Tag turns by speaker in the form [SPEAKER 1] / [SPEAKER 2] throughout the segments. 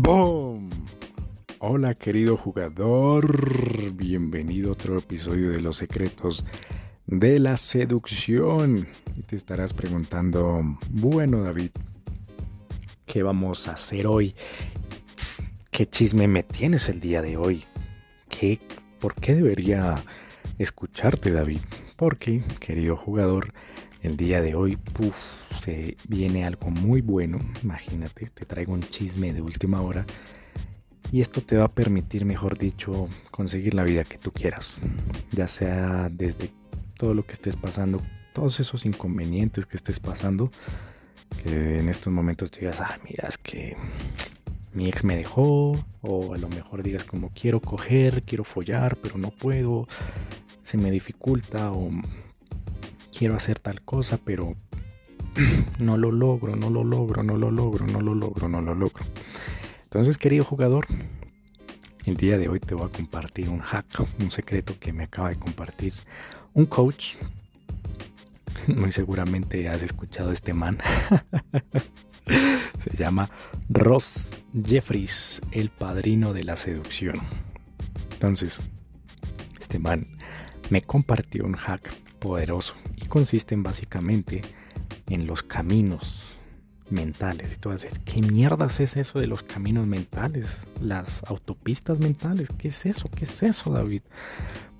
[SPEAKER 1] ¡Boom! Hola querido jugador, bienvenido a otro episodio de Los Secretos de la Seducción. Y te estarás preguntando, bueno David, ¿qué vamos a hacer hoy? ¿Qué chisme me tienes el día de hoy? ¿Qué, ¿Por qué debería escucharte David? Porque, querido jugador, el día de hoy se viene algo muy bueno. Imagínate, te traigo un chisme de última hora. Y esto te va a permitir, mejor dicho, conseguir la vida que tú quieras. Ya sea desde todo lo que estés pasando, todos esos inconvenientes que estés pasando, que en estos momentos digas, ah, mira, es que mi ex me dejó, o a lo mejor digas como quiero coger, quiero follar, pero no puedo, se me dificulta, o quiero hacer tal cosa, pero no lo logro, no lo logro, no lo logro, no lo logro, no lo logro. Entonces, querido jugador, el día de hoy te voy a compartir un hack, un secreto que me acaba de compartir un coach. Muy seguramente has escuchado este man. Se llama Ross Jeffries, el padrino de la seducción. Entonces, este man me compartió un hack poderoso y consisten básicamente en los caminos mentales. Y tú vas a decir, ¿qué mierdas es eso de los caminos mentales? Las autopistas mentales. ¿Qué es eso? ¿Qué es eso, David?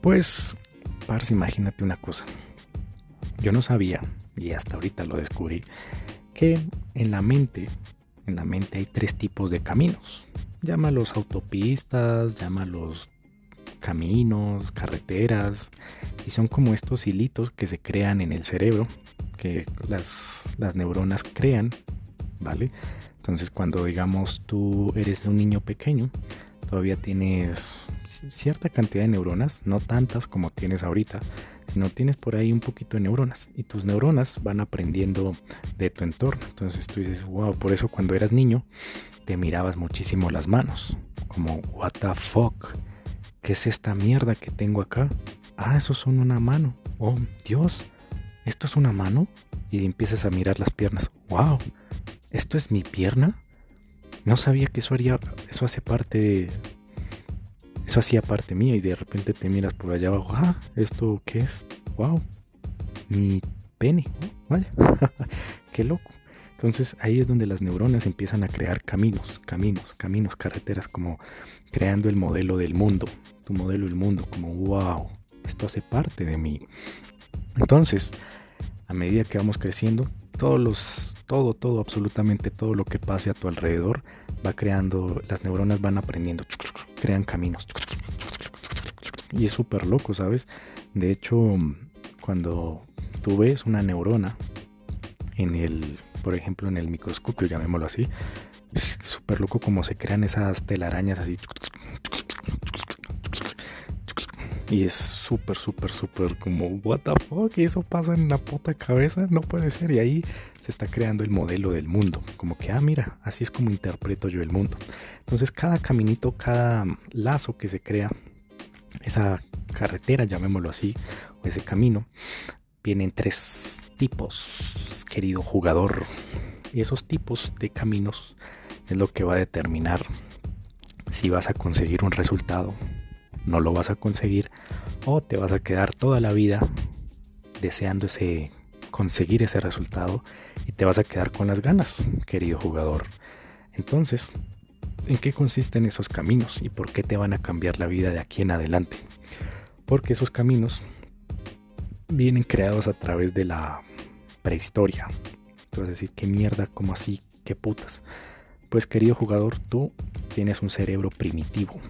[SPEAKER 1] Pues, Pars, imagínate una cosa. Yo no sabía, y hasta ahorita lo descubrí, que en la mente, en la mente hay tres tipos de caminos. Llámalos autopistas, llámalos caminos, carreteras, y son como estos hilitos que se crean en el cerebro, que las, las neuronas crean, ¿vale? Entonces cuando digamos tú eres un niño pequeño, todavía tienes cierta cantidad de neuronas, no tantas como tienes ahorita, sino tienes por ahí un poquito de neuronas y tus neuronas van aprendiendo de tu entorno. Entonces tú dices, wow, por eso cuando eras niño te mirabas muchísimo las manos, como, what the fuck, ¿Qué es esta mierda que tengo acá? Ah, eso son una mano. Oh, Dios, ¿esto es una mano? Y empiezas a mirar las piernas. ¡Wow! ¿Esto es mi pierna? No sabía que eso haría, eso hace parte de, eso hacía parte mía y de repente te miras por allá abajo. Ah, ¿esto qué es? ¡Wow! Mi pene. vale. qué loco. Entonces ahí es donde las neuronas empiezan a crear caminos, caminos, caminos, carreteras, como creando el modelo del mundo, tu modelo del mundo, como wow, esto hace parte de mí. Entonces, a medida que vamos creciendo, todos los, todo, todo, absolutamente todo lo que pase a tu alrededor va creando, las neuronas van aprendiendo, crean caminos. Y es súper loco, ¿sabes? De hecho, cuando tú ves una neurona en el por ejemplo, en el microscopio, llamémoslo así. Súper loco como se crean esas telarañas así. Y es súper, súper, súper como, what the fuck, ¿y eso pasa en la puta cabeza? No puede ser. Y ahí se está creando el modelo del mundo. Como que, ah, mira, así es como interpreto yo el mundo. Entonces, cada caminito, cada lazo que se crea, esa carretera, llamémoslo así, o ese camino, vienen tres tipos, querido jugador. Y esos tipos de caminos es lo que va a determinar si vas a conseguir un resultado, no lo vas a conseguir o te vas a quedar toda la vida deseando ese conseguir ese resultado y te vas a quedar con las ganas, querido jugador. Entonces, ¿en qué consisten esos caminos y por qué te van a cambiar la vida de aquí en adelante? Porque esos caminos vienen creados a través de la prehistoria. A decir, ¿qué mierda? ¿Cómo así? ¿Qué putas? Pues querido jugador, tú tienes un cerebro primitivo.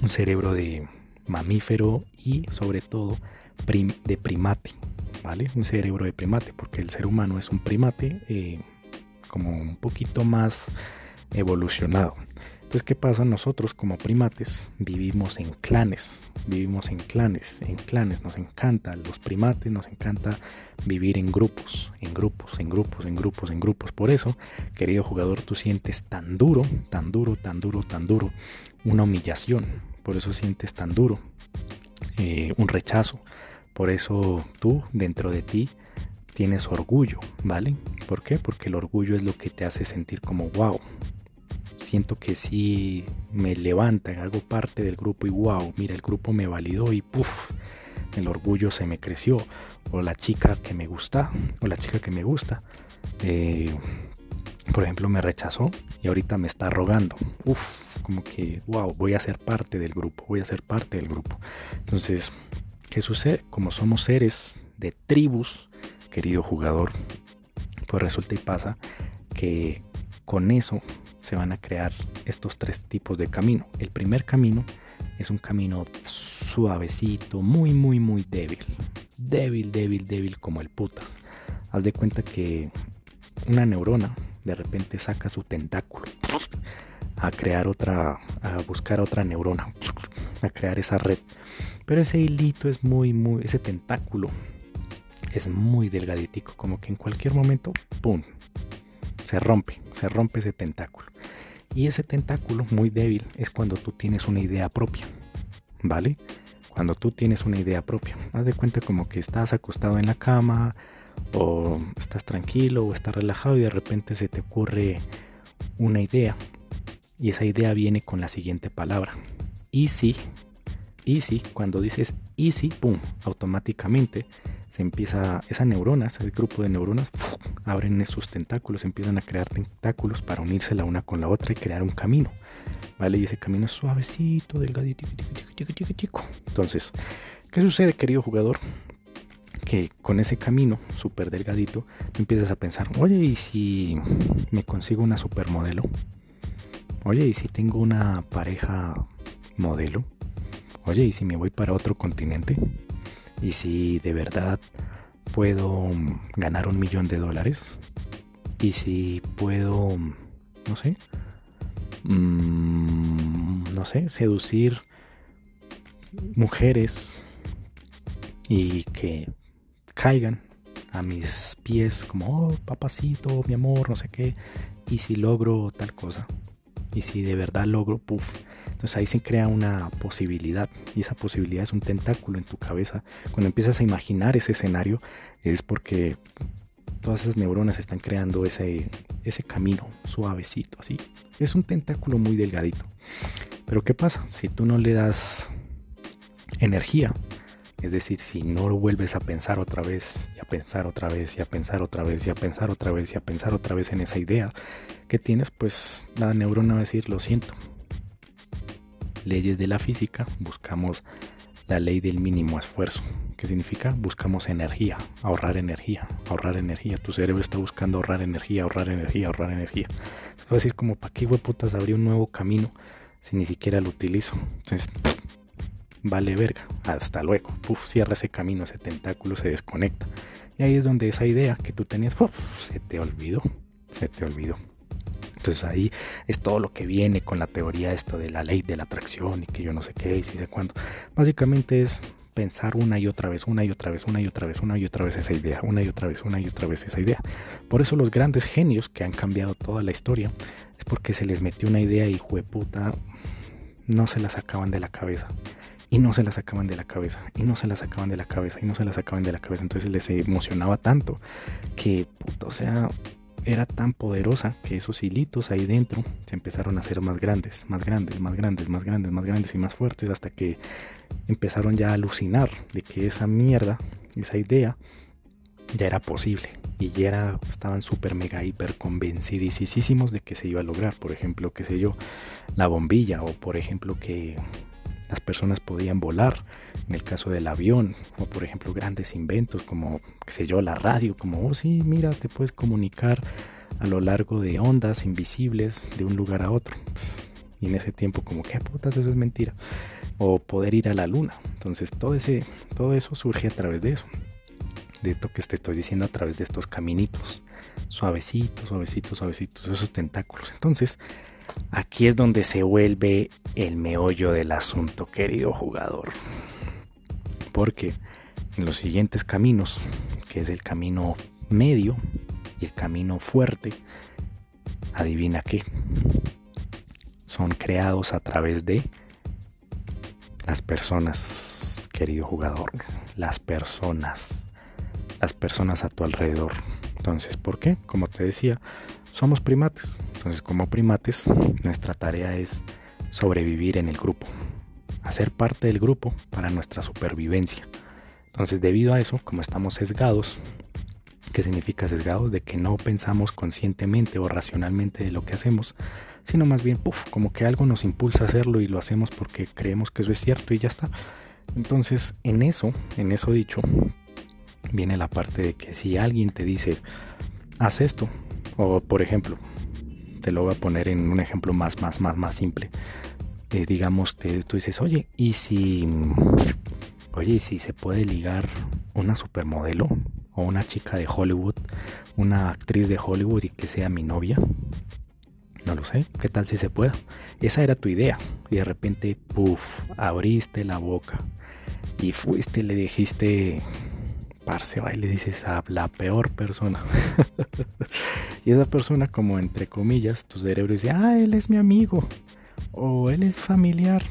[SPEAKER 1] Un cerebro de mamífero y sobre todo de primate. ¿Vale? Un cerebro de primate, porque el ser humano es un primate eh, como un poquito más evolucionado. Entonces, ¿qué pasa? Nosotros como primates vivimos en clanes, vivimos en clanes, en clanes, nos encanta, los primates nos encanta vivir en grupos, en grupos, en grupos, en grupos, en grupos. Por eso, querido jugador, tú sientes tan duro, tan duro, tan duro, tan duro, una humillación, por eso sientes tan duro, eh, un rechazo. Por eso tú, dentro de ti, tienes orgullo, ¿vale? ¿Por qué? Porque el orgullo es lo que te hace sentir como wow, siento que sí me levanta, hago parte del grupo y wow, mira, el grupo me validó y puff, el orgullo se me creció. O la chica que me gusta, o la chica que me gusta, eh, por ejemplo, me rechazó y ahorita me está rogando. Uf, como que, wow, voy a ser parte del grupo, voy a ser parte del grupo. Entonces, ¿qué sucede? Como somos seres de tribus, querido jugador, pues resulta y pasa que con eso se van a crear estos tres tipos de camino. El primer camino es un camino suavecito, muy, muy, muy débil. Débil, débil, débil como el putas. Haz de cuenta que una neurona de repente saca su tentáculo a crear otra, a buscar otra neurona, a crear esa red. Pero ese hilito es muy, muy, ese tentáculo es muy delgaditico, como que en cualquier momento, ¡pum! Se rompe, se rompe ese tentáculo. Y ese tentáculo muy débil es cuando tú tienes una idea propia, ¿vale? Cuando tú tienes una idea propia. Haz de cuenta como que estás acostado en la cama o estás tranquilo o estás relajado y de repente se te ocurre una idea. Y esa idea viene con la siguiente palabra. Easy. Easy, cuando dices easy, ¡pum! Automáticamente se empieza, esa neurona, ese grupo de neuronas, abren esos tentáculos, empiezan a crear tentáculos para unirse la una con la otra y crear un camino. ¿Vale? Y ese camino es suavecito, delgadito, Entonces, ¿qué sucede, querido jugador? Que con ese camino súper delgadito, empiezas a pensar, oye, ¿y si me consigo una supermodelo? Oye, ¿y si tengo una pareja modelo? Oye, ¿y si me voy para otro continente? y si de verdad puedo ganar un millón de dólares y si puedo, no sé, mm, no sé, seducir mujeres y que caigan a mis pies como, oh, papacito, mi amor, no sé qué, y si logro tal cosa, y si de verdad logro, puff, entonces ahí se crea una posibilidad y esa posibilidad es un tentáculo en tu cabeza. Cuando empiezas a imaginar ese escenario es porque todas esas neuronas están creando ese, ese camino suavecito, así. Es un tentáculo muy delgadito. Pero ¿qué pasa? Si tú no le das energía, es decir, si no lo vuelves a pensar otra vez, y a pensar otra vez, y a pensar otra vez, y a pensar otra vez, y a pensar otra vez en esa idea que tienes, pues la neurona va a decir, lo siento, leyes de la física, buscamos la ley del mínimo esfuerzo. ¿Qué significa? Buscamos energía, ahorrar energía, ahorrar energía. Tu cerebro está buscando ahorrar energía, ahorrar energía, ahorrar energía. A decir como, ¿para qué hueputas abrir un nuevo camino si ni siquiera lo utilizo? Entonces, vale verga, hasta luego. Cierra ese camino, ese tentáculo se desconecta. Y ahí es donde esa idea que tú tenías, se te olvidó, se te olvidó. Entonces ahí es todo lo que viene con la teoría esto de la ley de la atracción y que yo no sé qué y si sé cuánto. Básicamente es pensar una y otra vez, una y otra vez, una y otra vez, una y otra vez esa idea, una y otra vez, una y otra vez esa idea. Por eso los grandes genios que han cambiado toda la historia es porque se les metió una idea y puta no se la sacaban de la cabeza. Y no se la sacaban de la cabeza, y no se la sacaban de la cabeza, y no se la sacaban de la cabeza. Entonces les emocionaba tanto que, puta, o sea, era tan poderosa que esos hilitos ahí dentro se empezaron a hacer más grandes, más grandes, más grandes, más grandes, más grandes y más fuertes hasta que empezaron ya a alucinar de que esa mierda, esa idea ya era posible y ya era, estaban súper mega hiper convencidísimos de que se iba a lograr, por ejemplo, qué sé yo, la bombilla o por ejemplo que las personas podían volar, en el caso del avión, o por ejemplo grandes inventos como, qué sé yo, la radio, como, oh sí, mira, te puedes comunicar a lo largo de ondas invisibles de un lugar a otro. Pues, y en ese tiempo como, ¿qué putas? Eso es mentira. O poder ir a la luna. Entonces todo, ese, todo eso surge a través de eso. De esto que te estoy diciendo a través de estos caminitos. Suavecitos, suavecitos, suavecitos, esos tentáculos. Entonces, Aquí es donde se vuelve el meollo del asunto, querido jugador. Porque en los siguientes caminos, que es el camino medio y el camino fuerte, adivina qué, son creados a través de las personas, querido jugador, las personas, las personas a tu alrededor. Entonces, ¿por qué? Como te decía, somos primates. Entonces, como primates, nuestra tarea es sobrevivir en el grupo, hacer parte del grupo para nuestra supervivencia. Entonces, debido a eso, como estamos sesgados, ¿qué significa sesgados? De que no pensamos conscientemente o racionalmente de lo que hacemos, sino más bien, puff, como que algo nos impulsa a hacerlo y lo hacemos porque creemos que eso es cierto y ya está. Entonces, en eso, en eso dicho, viene la parte de que si alguien te dice, haz esto, o por ejemplo, te lo voy a poner en un ejemplo más, más, más, más simple. Eh, digamos, te, tú dices, oye, ¿y si, oye, si se puede ligar una supermodelo o una chica de Hollywood, una actriz de Hollywood y que sea mi novia? No lo sé, ¿qué tal si se puede? Esa era tu idea y de repente, puff, abriste la boca y fuiste, le dijiste, parce, va y le dices a la peor persona. y esa persona, como entre comillas, tu cerebro dice, ah, él es mi amigo o él es familiar.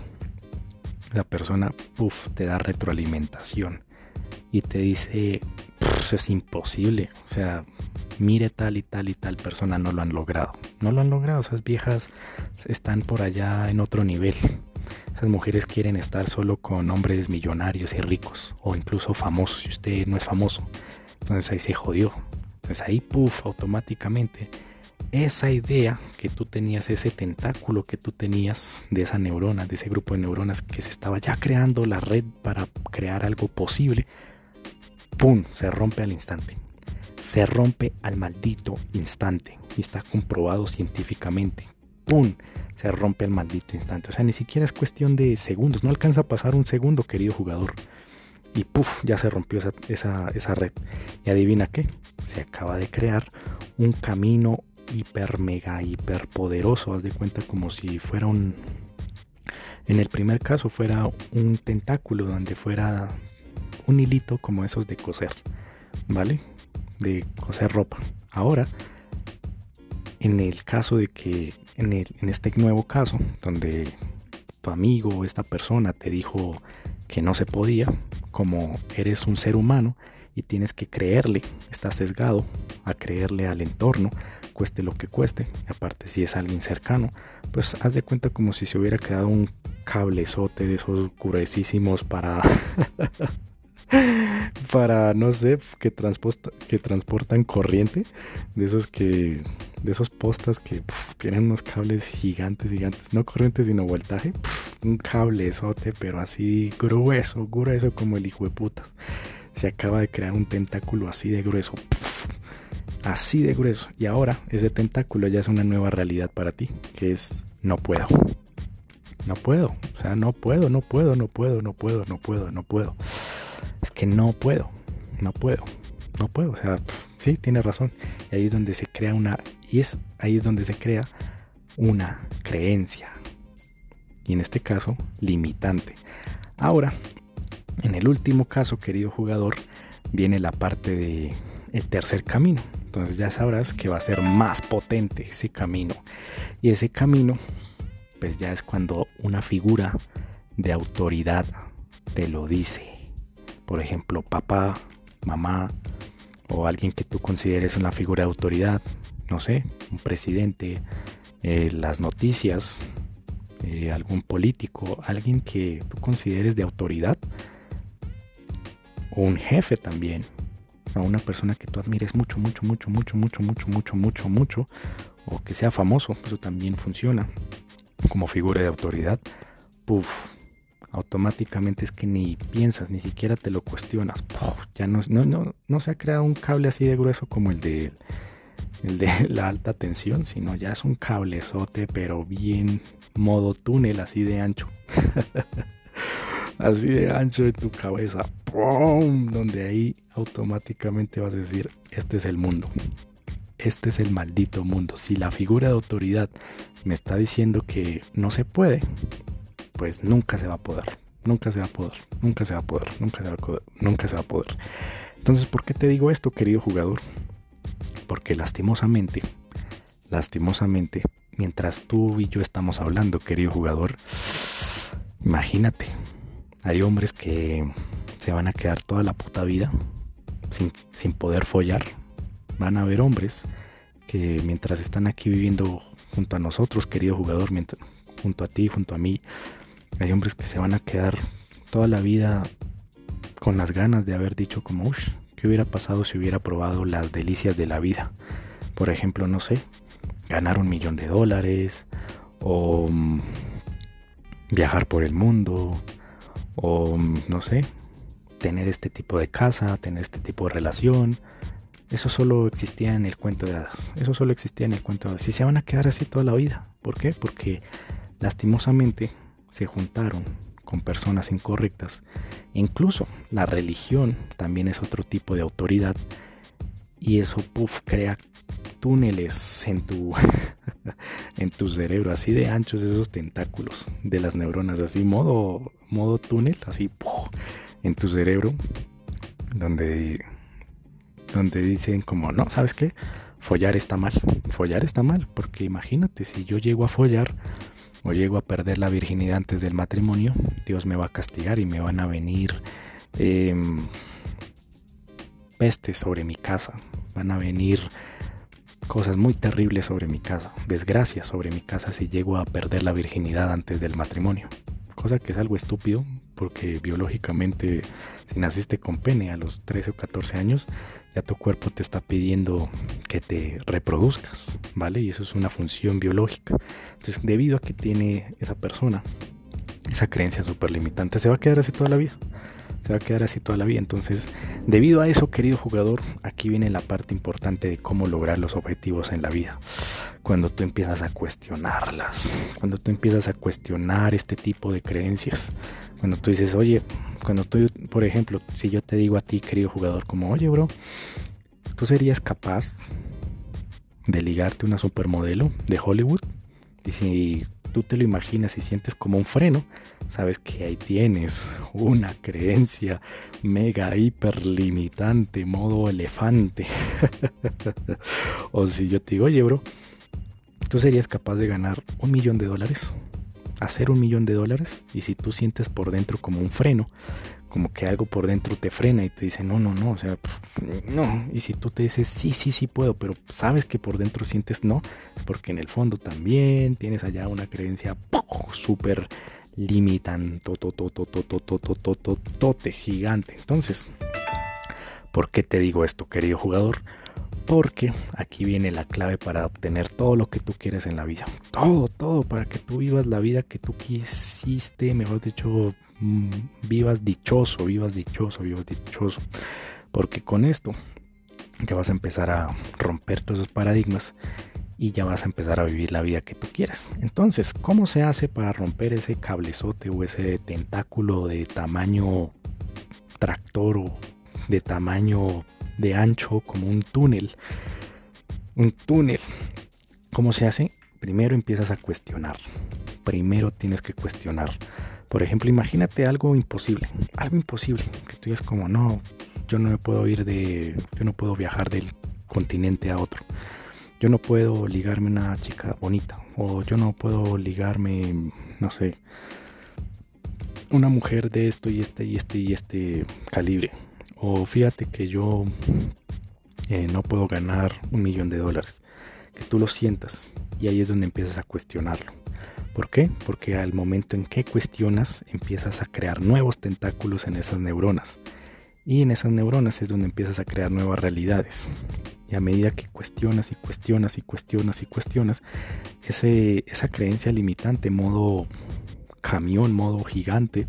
[SPEAKER 1] La persona, puff, te da retroalimentación y te dice, es imposible. O sea, mire tal y tal y tal persona no lo han logrado. No lo han logrado, esas viejas están por allá en otro nivel. Esas mujeres quieren estar solo con hombres millonarios y ricos o incluso famosos si usted no es famoso. Entonces ahí se jodió. Entonces ahí, puff, automáticamente esa idea que tú tenías, ese tentáculo que tú tenías de esa neurona, de ese grupo de neuronas que se estaba ya creando la red para crear algo posible, ¡pum! Se rompe al instante. Se rompe al maldito instante. Y está comprobado científicamente. ¡Pum! Se rompe al maldito instante. O sea, ni siquiera es cuestión de segundos. No alcanza a pasar un segundo, querido jugador. Y ¡puf! Ya se rompió esa, esa red. Y adivina qué. Se acaba de crear un camino hiper, mega, hiper poderoso. Haz de cuenta como si fuera un... En el primer caso fuera un tentáculo donde fuera un hilito como esos de coser. ¿Vale? De coser ropa. Ahora, en el caso de que, en, este nuevo caso, donde tu amigo o esta persona te dijo que no se podía, como eres un ser humano y tienes que creerle, estás sesgado a creerle al entorno, cueste lo que cueste, aparte si es alguien cercano, pues haz de cuenta como si se hubiera creado un cablezote de esos gruesísimos para para no sé, que que transportan corriente, de esos que de esos postas que tienen unos cables gigantes, gigantes, no corriente sino voltaje, un cablezote, pero así grueso, grueso como el hijo de putas. Se acaba de crear un tentáculo así de grueso así de grueso. Y ahora ese tentáculo ya es una nueva realidad para ti, que es no puedo. No puedo, o sea, no puedo, no puedo, no puedo, no puedo, no puedo, no puedo. Es que no puedo, no puedo, no puedo, o sea, sí, tiene razón. Y ahí es donde se crea una, y es ahí es donde se crea una creencia. Y en este caso, limitante. Ahora, en el último caso, querido jugador, viene la parte de el tercer camino. Entonces ya sabrás que va a ser más potente ese camino. Y ese camino, pues ya es cuando una figura de autoridad te lo dice. Por ejemplo, papá, mamá o alguien que tú consideres una figura de autoridad. No sé, un presidente, eh, las noticias, eh, algún político, alguien que tú consideres de autoridad. O un jefe también, a una persona que tú admires mucho, mucho, mucho, mucho, mucho, mucho, mucho, mucho, mucho, o que sea famoso, eso también funciona como figura de autoridad, puff, automáticamente es que ni piensas, ni siquiera te lo cuestionas, ya no, no, no, no se ha creado un cable así de grueso como el de, el de la alta tensión, sino ya es un cablezote, pero bien modo túnel, así de ancho. así de ancho en tu cabeza, ¡pum! donde ahí automáticamente vas a decir, este es el mundo, este es el maldito mundo. Si la figura de autoridad me está diciendo que no se puede, pues nunca se va a poder, nunca se va a poder, nunca se va a poder, nunca se va a poder, nunca se va a poder. Entonces, ¿por qué te digo esto, querido jugador? Porque lastimosamente, lastimosamente, mientras tú y yo estamos hablando, querido jugador, imagínate, hay hombres que se van a quedar toda la puta vida sin, poder follar. Van a haber hombres que mientras están aquí viviendo junto a nosotros, querido jugador, junto a ti, junto a mí, hay hombres que se van a quedar toda la vida con las ganas de haber dicho como, uff, ¿qué hubiera pasado si hubiera probado las delicias de la vida? Por ejemplo, no sé, ganar un millón de dólares o mm, viajar por el mundo o mm, no sé, tener este tipo de casa, tener este tipo de relación. Eso solo existía en el cuento de hadas. Eso solo existía en el cuento de hadas. Y se van a quedar así toda la vida. ¿Por qué? Porque lastimosamente se juntaron con personas incorrectas. Incluso la religión también es otro tipo de autoridad. Y eso, crea túneles en tu, en tu cerebro, así de anchos esos tentáculos de las neuronas, así modo, modo túnel, así en tu cerebro, donde, donde dicen como, no, ¿sabes qué? Follar está mal, follar está mal, porque imagínate, si yo llego a follar o llego a perder la virginidad antes del matrimonio, Dios me va a castigar y me van a venir eh, pestes sobre mi casa, van a venir cosas muy terribles sobre mi casa, desgracias sobre mi casa si llego a perder la virginidad antes del matrimonio. Cosa que es algo estúpido porque biológicamente si naciste con pene a los 13 o 14 años, ya tu cuerpo te está pidiendo que te reproduzcas, ¿vale? Y eso es una función biológica. Entonces, debido a que tiene esa persona esa creencia súper limitante, se va a quedar así toda la vida se va a quedar así toda la vida. Entonces, debido a eso, querido jugador, aquí viene la parte importante de cómo lograr los objetivos en la vida. Cuando tú empiezas a cuestionarlas, cuando tú empiezas a cuestionar este tipo de creencias, cuando tú dices, oye, cuando tú, por ejemplo, si yo te digo a ti, querido jugador, como, oye, bro, tú serías capaz de ligarte una supermodelo de Hollywood. Y si tú te lo imaginas y sientes como un freno, sabes que ahí tienes una creencia mega hiper limitante, modo elefante. o si yo te digo, oye, bro, tú serías capaz de ganar un millón de dólares, hacer un millón de dólares, y si tú sientes por dentro como un freno, como que algo por dentro te frena y te dice, no, no, no, o sea, no. Y si tú te dices, sí, sí, sí puedo, pero sabes que por dentro sientes no, porque en el fondo también tienes allá una creencia súper limitante, gigante. Entonces, ¿por qué te digo esto, querido jugador? Porque aquí viene la clave para obtener todo lo que tú quieres en la vida. Todo, todo, para que tú vivas la vida que tú quisiste, mejor dicho, mm, vivas dichoso, vivas dichoso, vivas dichoso. Porque con esto ya vas a empezar a romper todos esos paradigmas y ya vas a empezar a vivir la vida que tú quieres. Entonces, ¿cómo se hace para romper ese cablezote o ese tentáculo de tamaño tractor o de tamaño de ancho como un túnel. Un túnel. ¿Cómo se hace? Primero empiezas a cuestionar. Primero tienes que cuestionar. Por ejemplo, imagínate algo imposible. Algo imposible. Que tú digas como, no, yo no me puedo ir de... Yo no puedo viajar del continente a otro. Yo no puedo ligarme a una chica bonita. O yo no puedo ligarme, no sé, una mujer de esto y este y este y este calibre. O fíjate que yo eh, no puedo ganar un millón de dólares. Que tú lo sientas y ahí es donde empiezas a cuestionarlo. ¿Por qué? Porque al momento en que cuestionas empiezas a crear nuevos tentáculos en esas neuronas. Y en esas neuronas es donde empiezas a crear nuevas realidades. Y a medida que cuestionas y cuestionas y cuestionas y cuestionas, ese, esa creencia limitante, modo camión, modo gigante,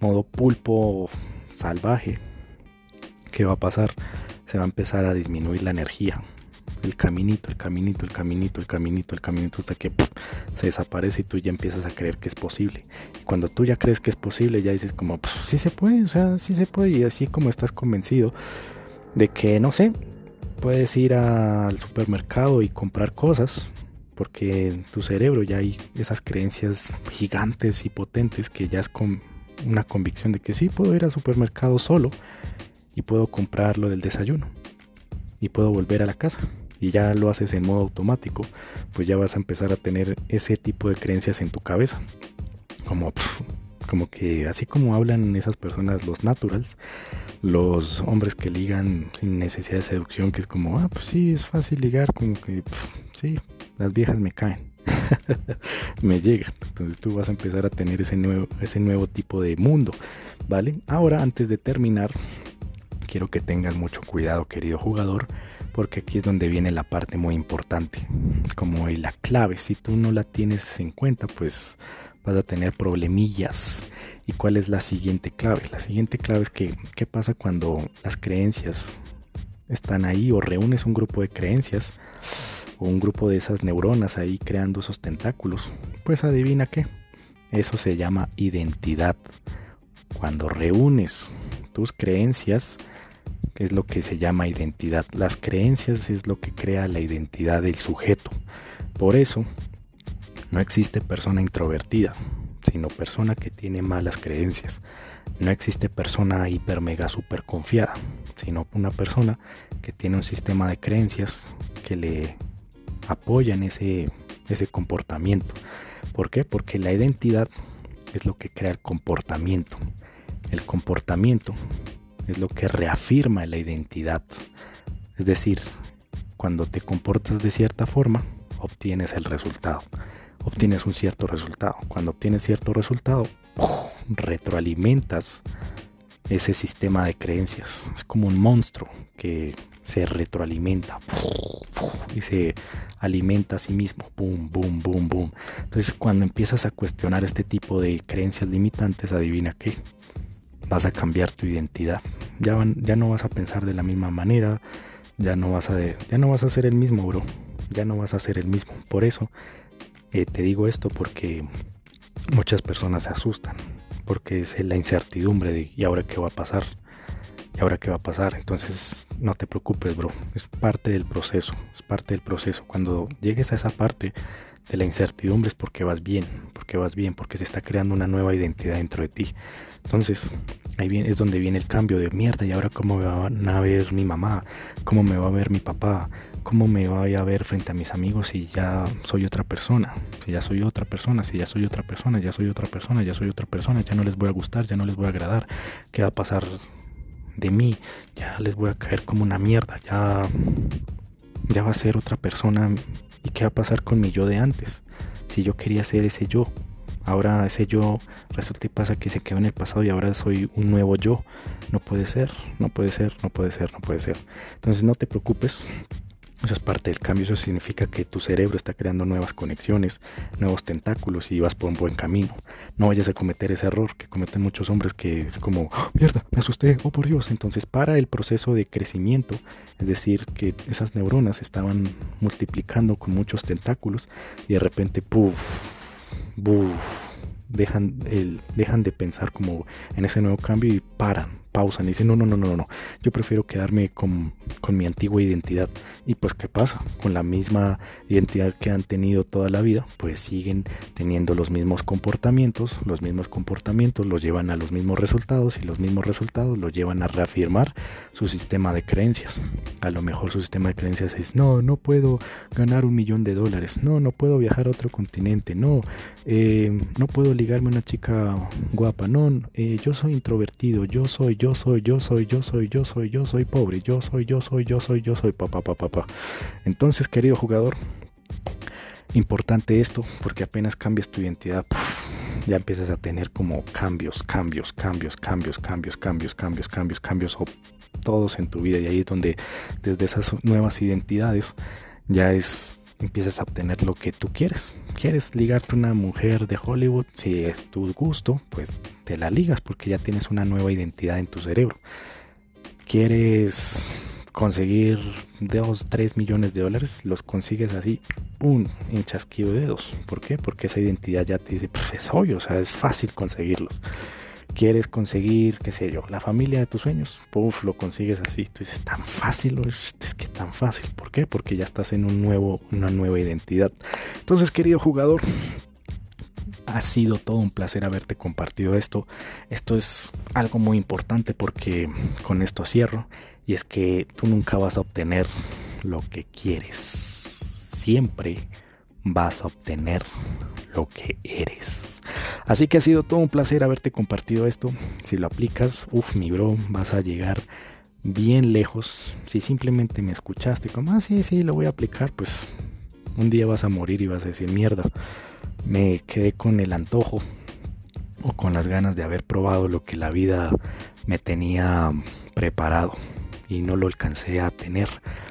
[SPEAKER 1] modo pulpo salvaje, ¿qué va a pasar? Se va a empezar a disminuir la energía. El caminito, el caminito, el caminito, el caminito, el caminito, hasta que se desaparece y tú ya empiezas a creer que es posible. Y cuando tú ya crees que es posible, ya dices como, pues sí se puede, o sea, sí se puede. Y así como estás convencido de que, no sé, puedes ir al supermercado y comprar cosas, porque en tu cerebro ya hay esas creencias gigantes y potentes que ya es con una convicción de que sí puedo ir al supermercado solo y puedo comprar lo del desayuno y puedo volver a la casa y ya lo haces en modo automático, pues ya vas a empezar a tener ese tipo de creencias en tu cabeza. Como Como que así como hablan esas personas, los naturals, los hombres que ligan sin necesidad de seducción, que es como, ah, pues sí, es fácil ligar, como que, sí, las viejas me caen. me llegan. Entonces tú vas a empezar a tener ese nuevo, ese nuevo tipo de mundo, ¿vale? Ahora, antes de terminar, quiero que tengas mucho cuidado, querido jugador, porque aquí es donde viene la parte muy importante, como la clave. Si tú no la tienes en cuenta, pues vas a tener problemillas. ¿Y cuál es la siguiente clave? La siguiente clave es que, ¿qué pasa cuando las creencias están ahí o reúnes un grupo de creencias o un grupo de esas neuronas ahí creando esos tentáculos? Pues adivina qué. Eso se llama identidad. Cuando reúnes tus creencias, es lo que se llama identidad. Las creencias es lo que crea la identidad del sujeto. Por eso, no existe persona introvertida, sino persona que tiene malas creencias. No existe persona hiper mega super confiada, sino una persona que tiene un sistema de creencias que le apoyan ese, ese comportamiento. ¿Por qué? Porque la identidad es lo que crea el comportamiento. El comportamiento es lo que reafirma la identidad. Es decir, cuando te comportas de cierta forma, obtienes el resultado obtienes un cierto resultado. Cuando obtienes cierto resultado, retroalimentas ese sistema de creencias. Es como un monstruo que se retroalimenta y se alimenta a sí mismo. Boom, boom, boom, boom. Entonces, cuando empiezas a cuestionar este tipo de creencias limitantes, adivina qué. Vas a cambiar tu identidad. Ya, ya no vas a pensar de la misma manera. Ya no vas a, ya no vas a ser el mismo, bro. Ya no vas a ser el mismo. Por eso eh, te digo esto porque muchas personas se asustan, porque es la incertidumbre de ¿y ahora qué va a pasar? ¿Y ahora qué va a pasar? Entonces no te preocupes, bro. Es parte del proceso, es parte del proceso. Cuando llegues a esa parte de la incertidumbre es porque vas bien, porque vas bien, porque se está creando una nueva identidad dentro de ti. Entonces, ahí viene, es donde viene el cambio de mierda. ¿Y ahora cómo me van a ver mi mamá? ¿Cómo me va a ver mi papá? ¿cómo me voy a ver frente a mis amigos si ya soy otra persona? Si ya soy otra persona, si ya soy otra persona, ya soy otra persona, ya soy otra persona, ya no les voy a gustar, ya no les voy a agradar. ¿Qué va a pasar de mí? Ya les voy a caer como una mierda, ya, ya va a ser otra persona. ¿Y qué va a pasar con mi yo de antes? Si yo quería ser ese yo, ahora ese yo resulta y pasa que se quedó en el pasado y ahora soy un nuevo yo. No puede ser, no puede ser, no puede ser, no puede ser. Entonces no te preocupes, eso es parte del cambio, eso significa que tu cerebro está creando nuevas conexiones, nuevos tentáculos y vas por un buen camino. No vayas a cometer ese error que cometen muchos hombres que es como, ¡Oh, mierda, me asusté, oh por Dios. Entonces para el proceso de crecimiento, es decir, que esas neuronas estaban multiplicando con muchos tentáculos y de repente, puff, dejan, el, dejan de pensar como en ese nuevo cambio y paran, pausan y dicen, no, no, no, no, no, yo prefiero quedarme con, con, mi antigua identidad. Y pues, ¿qué pasa? Con la misma identidad que han tenido toda la vida, pues siguen teniendo los mismos comportamientos, los mismos comportamientos los llevan a los mismos resultados y los mismos resultados los llevan a reafirmar su sistema de creencias. A lo mejor su sistema de creencias es, no, no puedo ganar un millón de dólares, no, no puedo viajar a otro continente, no, eh, no puedo ligarme a una chica guapa, no, eh, yo soy introvertido, yo soy, yo yo soy, yo soy, yo soy, yo soy, yo soy pobre, yo soy, yo soy, yo soy, yo soy, papá, papá, papá. Entonces, querido jugador, importante esto, porque apenas cambias tu identidad, ya empiezas a tener como cambios, cambios, cambios, cambios, cambios, cambios, cambios, cambios, cambios, todos en tu vida. Y ahí es donde desde esas nuevas identidades ya es empiezas a obtener lo que tú quieres. ¿Quieres ligarte a una mujer de Hollywood? Si es tu gusto, pues te la ligas porque ya tienes una nueva identidad en tu cerebro. ¿Quieres conseguir 2, 3 millones de dólares? Los consigues así, ¡pum! en chasquido de dedos. ¿Por qué? Porque esa identidad ya te dice, pues es obvio, o sea, es fácil conseguirlos quieres conseguir, qué sé yo, la familia de tus sueños, puff, lo consigues así. Tú dices, tan fácil, es que tan fácil. ¿Por qué? Porque ya estás en un nuevo, una nueva identidad. Entonces, querido jugador, ha sido todo un placer haberte compartido esto. Esto es algo muy importante porque con esto cierro. Y es que tú nunca vas a obtener lo que quieres. Siempre vas a obtener lo que eres. Así que ha sido todo un placer haberte compartido esto. Si lo aplicas, uff, mi bro, vas a llegar bien lejos. Si simplemente me escuchaste como, ah, sí, sí, lo voy a aplicar, pues un día vas a morir y vas a decir, mierda, me quedé con el antojo o con las ganas de haber probado lo que la vida me tenía preparado y no lo alcancé a tener.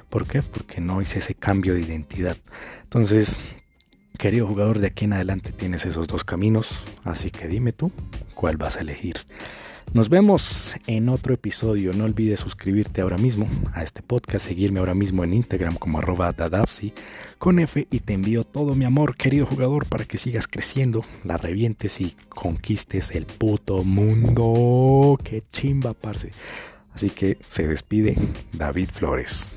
[SPEAKER 1] ¿Por qué? Porque no hice ese cambio de identidad. Entonces, querido jugador, de aquí en adelante tienes esos dos caminos, así que dime tú cuál vas a elegir. Nos vemos en otro episodio. No olvides suscribirte ahora mismo a este podcast, seguirme ahora mismo en Instagram como arroba dadapsi con F y te envío todo mi amor, querido jugador, para que sigas creciendo, la revientes y conquistes el puto mundo. Qué chimba, parce. Así que se despide David Flores.